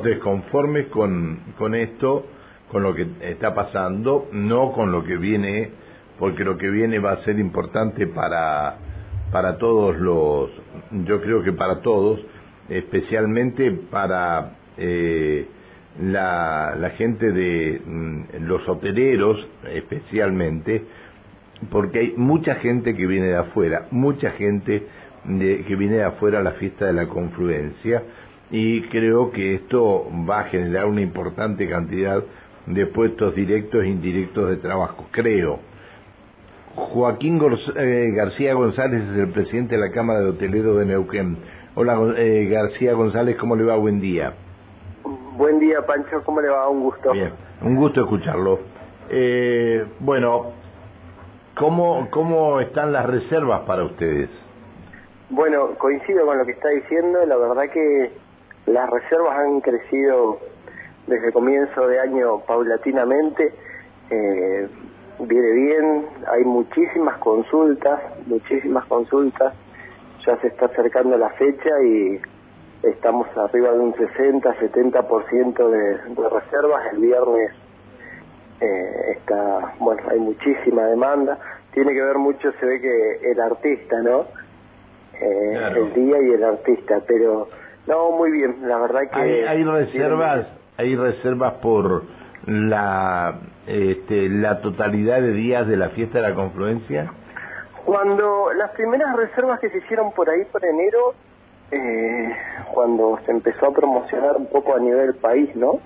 desconformes con, con esto, con lo que está pasando, no con lo que viene, porque lo que viene va a ser importante para, para todos los, yo creo que para todos, especialmente para eh, la, la gente de mm, los hoteleros, especialmente, porque hay mucha gente que viene de afuera, mucha gente de, que viene de afuera a la fiesta de la confluencia, y creo que esto va a generar una importante cantidad de puestos directos e indirectos de trabajo, creo. Joaquín eh, García González es el presidente de la Cámara de Hoteleros de Neuquén. Hola eh, García González, ¿cómo le va? Buen día. Buen día Pancho, ¿cómo le va? Un gusto. Bien, un gusto escucharlo. Eh, bueno, ¿cómo, ¿cómo están las reservas para ustedes? Bueno, coincido con lo que está diciendo, la verdad que las reservas han crecido desde comienzo de año paulatinamente, eh, viene bien, hay muchísimas consultas, muchísimas consultas, ya se está acercando la fecha y estamos arriba de un 60-70% de, de reservas, el viernes eh, está, bueno, hay muchísima demanda, tiene que ver mucho, se ve que el artista, ¿no? Eh, El día y el artista, pero no, muy bien, la verdad que... Hay, reservas, hay reservas por la, este, la totalidad de días de la fiesta de la confluencia. Cuando las primeras reservas que se hicieron por ahí por enero, eh, cuando se empezó a promocionar un poco a nivel país, ¿no?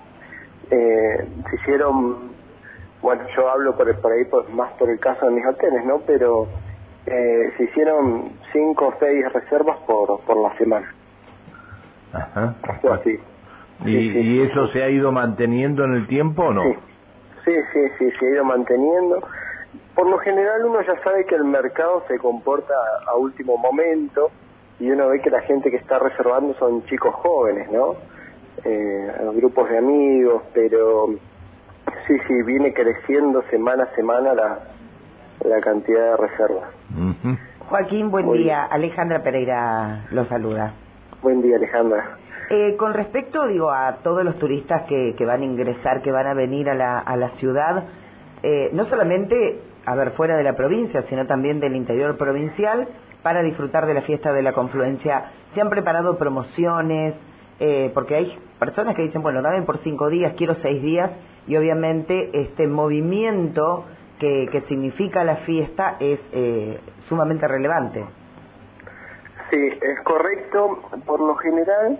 Eh, se hicieron, bueno, yo hablo por, por ahí por, más por el caso de mis hoteles, ¿no? Pero eh, se hicieron cinco o seis reservas por, por la semana. Ajá. ¿Y, eso se ha ido manteniendo en el tiempo o no? Sí. sí, sí, sí, se ha ido manteniendo. Por lo general uno ya sabe que el mercado se comporta a último momento y uno ve que la gente que está reservando son chicos jóvenes, ¿no? Eh, grupos de amigos, pero sí, sí, viene creciendo semana a semana la, la cantidad de reservas. Joaquín, buen día. Alejandra Pereira lo saluda. Buen día, Alejandra. Eh, con respecto, digo, a todos los turistas que, que van a ingresar, que van a venir a la, ciudad, eh, no solamente, a ver, fuera de la provincia, sino también del interior provincial, para disfrutar de la fiesta de la confluencia, ¿se han preparado promociones? Eh, porque hay personas que dicen, bueno, dame por cinco días, quiero seis días, y obviamente este movimiento que, que significa la fiesta es eh, sumamente relevante. Sí, es correcto. Por lo general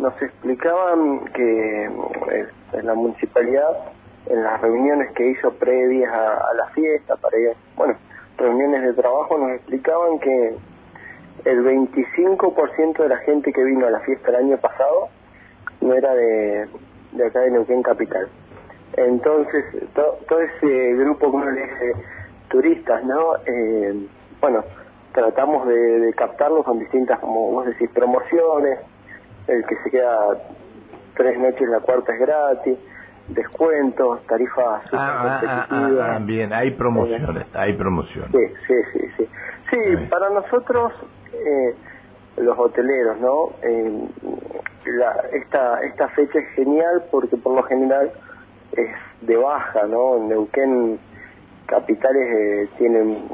nos explicaban que eh, en la municipalidad, en las reuniones que hizo previas a, la fiesta, para ir, bueno, reuniones de trabajo, nos explicaban que el 25% de la gente que vino a la fiesta el año pasado no era de, de acá de Neuquén Capital. Entonces, todo ese grupo, como le dice, turistas, ¿no? Eh, bueno, tratamos de, captarlos con distintas, como vos decís, promociones, el que se queda tres noches, la cuarta es gratis, descuentos, tarifas ah, ah, ah, ah, bien, hay promociones, hay promociones. Sí, sí, sí, sí. Sí, para nosotros, eh, los hoteleros, ¿no? Eh, la, esta, esta fecha es genial porque por lo general es de baja, ¿no? Neuquén capitales eh, tienen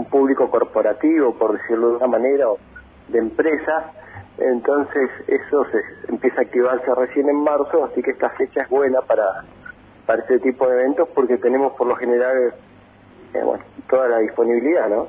un público corporativo, por decirlo de una manera, de empresas, entonces eso se empieza a activarse recién en marzo, así que esta fecha es buena para, para este tipo de eventos porque tenemos por lo general eh, toda la disponibilidad, ¿no?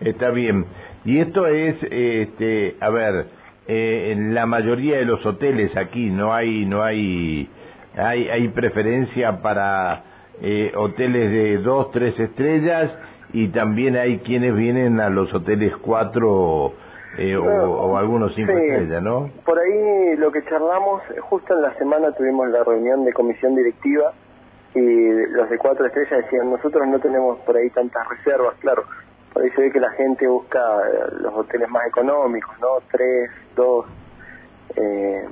Está bien. Y esto es, este, a ver, eh, en la mayoría de los hoteles aquí no hay, no hay, hay, hay preferencia para eh, hoteles de dos, tres estrellas y también hay quienes vienen a los hoteles cuatro eh, o, algunos cinco estrellas, ¿no? Por ahí lo que charlamos, justo en la semana tuvimos la reunión de comisión directiva y los de cuatro estrellas decían, nosotros no tenemos por ahí tantas reservas, claro, por ahí se ve que la gente busca eh, los hoteles más económicos, ¿no? Tres, dos, eh,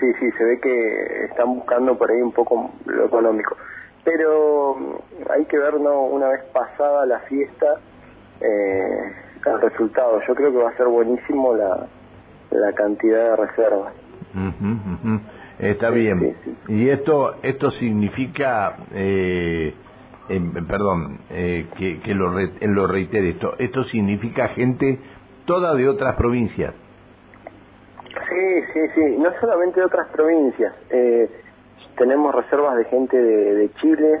sí, sí, se ve que están buscando por ahí un poco lo económico pero mm, hay que ver ¿no? una vez pasada la fiesta eh, el resultado yo creo que va a ser buenísimo la, la cantidad de reservas. Está bien. Y esto esto significa, eh, perdón, eh, que, que lo, lo reitere esto, esto significa gente toda de otras provincias. Sí, sí, sí, no solamente de otras provincias. Eh, tenemos reservas de gente de, Chile,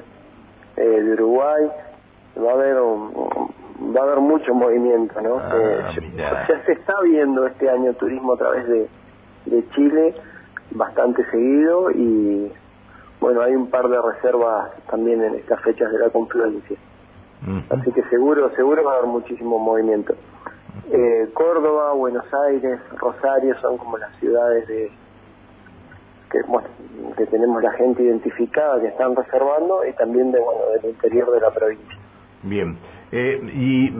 eh, de Uruguay, va a haber va a haber mucho movimiento, ¿no? Ah, eh, ya se está viendo este año turismo a través de, de Chile bastante seguido y bueno, hay un par de reservas también en estas fechas de la confluencia. Así que seguro, seguro va a haber muchísimo movimiento. Eh, Córdoba, Buenos Aires, Rosario son como las ciudades de que, bueno, que tenemos la gente identificada que están reservando y también de bueno del interior de la provincia. Bien. Eh, y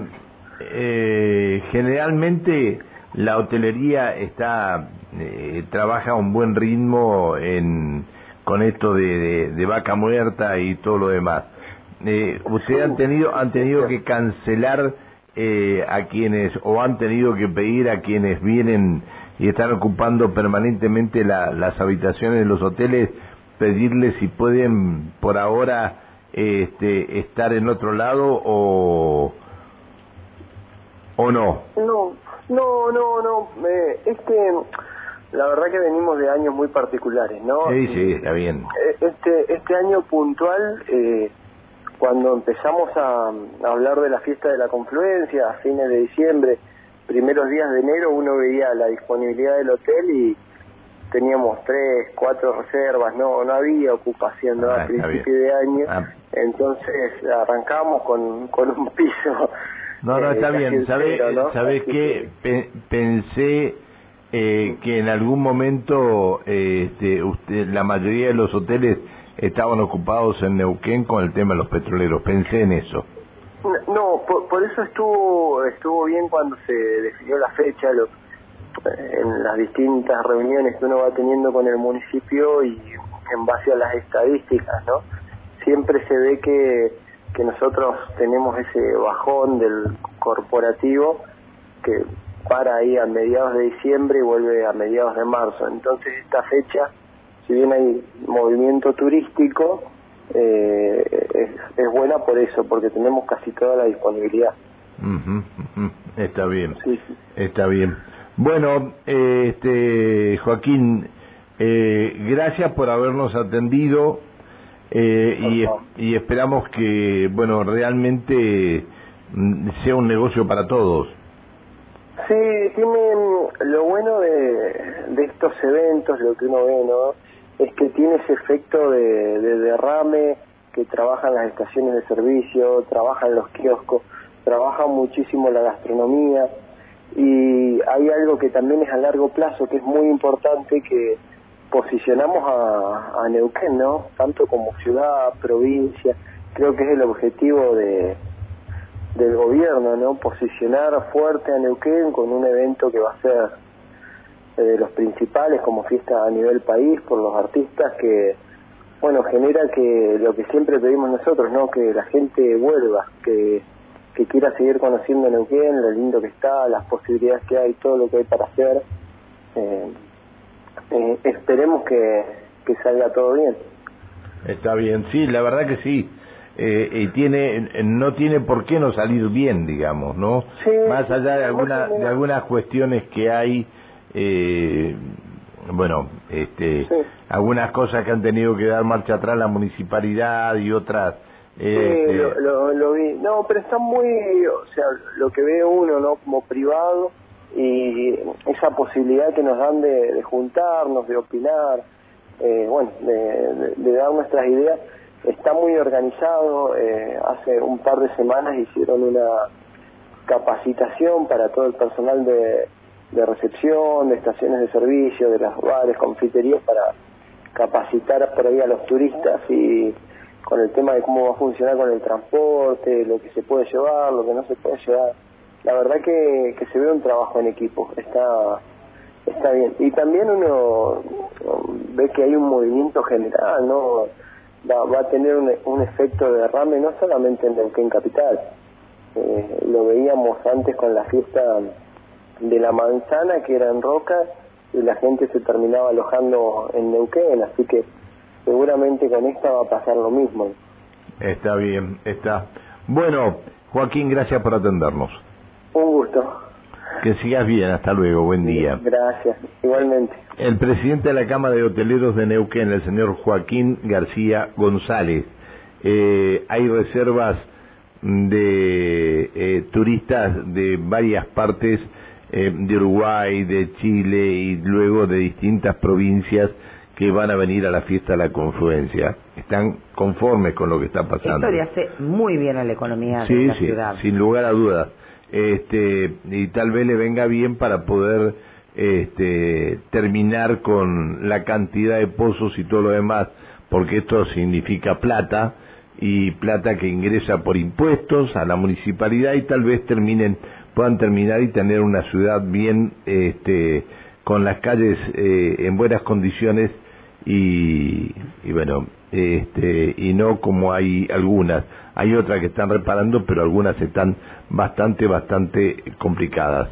eh, generalmente la hotelería está eh, trabaja a un buen ritmo en con esto de, de, vaca muerta y todo lo demás. Eh, ¿Ustedes han tenido han tenido que cancelar eh, a quienes o han tenido que pedir a quienes vienen y están ocupando permanentemente las habitaciones de los hoteles pedirles si pueden por ahora este, estar en otro lado o o no? No, no, no, no. es que la verdad que venimos de años muy particulares, ¿no? Sí, sí, está bien. Eh, este, este año puntual, eh, cuando empezamos a, hablar de la fiesta de la confluencia, a fines de diciembre, primeros días de enero, uno veía la disponibilidad del hotel y teníamos tres, cuatro reservas, no no había ocupación ¿no? a ah, principio de año, ah. entonces arrancamos con, con un piso. No, no, está eh, bien, ¿sabes sabe qué? pensé eh, que en algún momento este, usted, la mayoría de los hoteles estaban ocupados en Neuquén con el tema de los petroleros, pensé en eso. No, por, eso estuvo estuvo bien cuando se definió la fecha, lo, en las distintas reuniones que uno va teniendo con el municipio y en base a las estadísticas, ¿no? Siempre se ve que, que nosotros tenemos ese bajón del corporativo que para ahí a mediados de diciembre y vuelve a mediados de marzo. Entonces esta fecha, si bien hay movimiento turístico, eh, es, buena por eso, porque tenemos casi toda la disponibilidad. Está bien, está bien. Bueno, este Joaquín, eh, gracias por habernos atendido eh, y, y esperamos que, bueno, realmente mm, sea un negocio para todos. Sí, tiene lo bueno de, de estos eventos, lo que uno ve, ¿no? Es que tiene ese efecto de, de derrame que trabajan las estaciones de servicio, trabajan los kioscos, trabaja muchísimo la gastronomía y hay algo que también es a largo plazo que es muy importante que posicionamos a, a Neuquén, ¿no? Tanto como ciudad, provincia, creo que es el objetivo de, del gobierno, ¿no? Posicionar fuerte a Neuquén con un evento que va a ser de los principales como fiesta a nivel país por los artistas que, bueno, genera que lo que siempre pedimos nosotros, ¿no? Que la gente vuelva, que, que quiera seguir conociendo Neuquén, lo lindo que está, las posibilidades que hay, todo lo que hay para hacer. Eh, eh, esperemos que, que salga todo bien. Está bien, sí, la verdad que sí eh, y tiene no tiene por qué no salir bien digamos no más allá de alguna de algunas cuestiones que hay eh, bueno este algunas cosas que han tenido que dar marcha atrás la municipalidad y otras eh, sí, este, lo, lo, vi no pero está muy o sea lo que ve uno no como privado y esa posibilidad que nos dan de, de juntarnos de opinar eh, bueno de, de dar nuestras ideas está muy organizado. Eh, hace un par de semanas hicieron una capacitación para todo el personal de, de recepción, de estaciones de servicio, de las bares, confiterías, para capacitar por ahí a los turistas y con el tema de cómo va a funcionar con el transporte, lo que se puede llevar, lo que no se puede llevar. La verdad que, que se ve un trabajo en equipo, está está bien. Y también uno ve que hay un movimiento general, ¿no? va, a tener un, un, efecto de derrame no solamente en Neuquén Capital, eh, lo veíamos antes con la fiesta de la manzana que era en Roca y la gente se terminaba alojando en Neuquén, así que seguramente con esta va a pasar lo mismo. Está bien, está. Bueno, Joaquín, gracias por atendernos. Un gusto. Que sigas bien, hasta luego, buen día. Gracias, igualmente. El presidente de la Cámara de Hoteleros de Neuquén, el señor Joaquín García González. Eh, hay reservas de eh, turistas de varias partes eh, de Uruguay, de Chile y luego de distintas provincias que van a venir a la fiesta de la confluencia. Están conformes con lo que está pasando. Esto le hace muy bien a la economía de la sí, ciudad. Sin lugar a dudas. Este, y tal vez le venga bien para poder este, terminar con la cantidad de pozos y todo lo demás, porque esto significa plata y plata que ingresa por impuestos a la municipalidad y tal vez terminen puedan terminar y tener una ciudad bien este con las calles eh, en buenas condiciones y, y bueno este y no como hay algunas. Hay otras que están reparando pero algunas están bastante bastante complicadas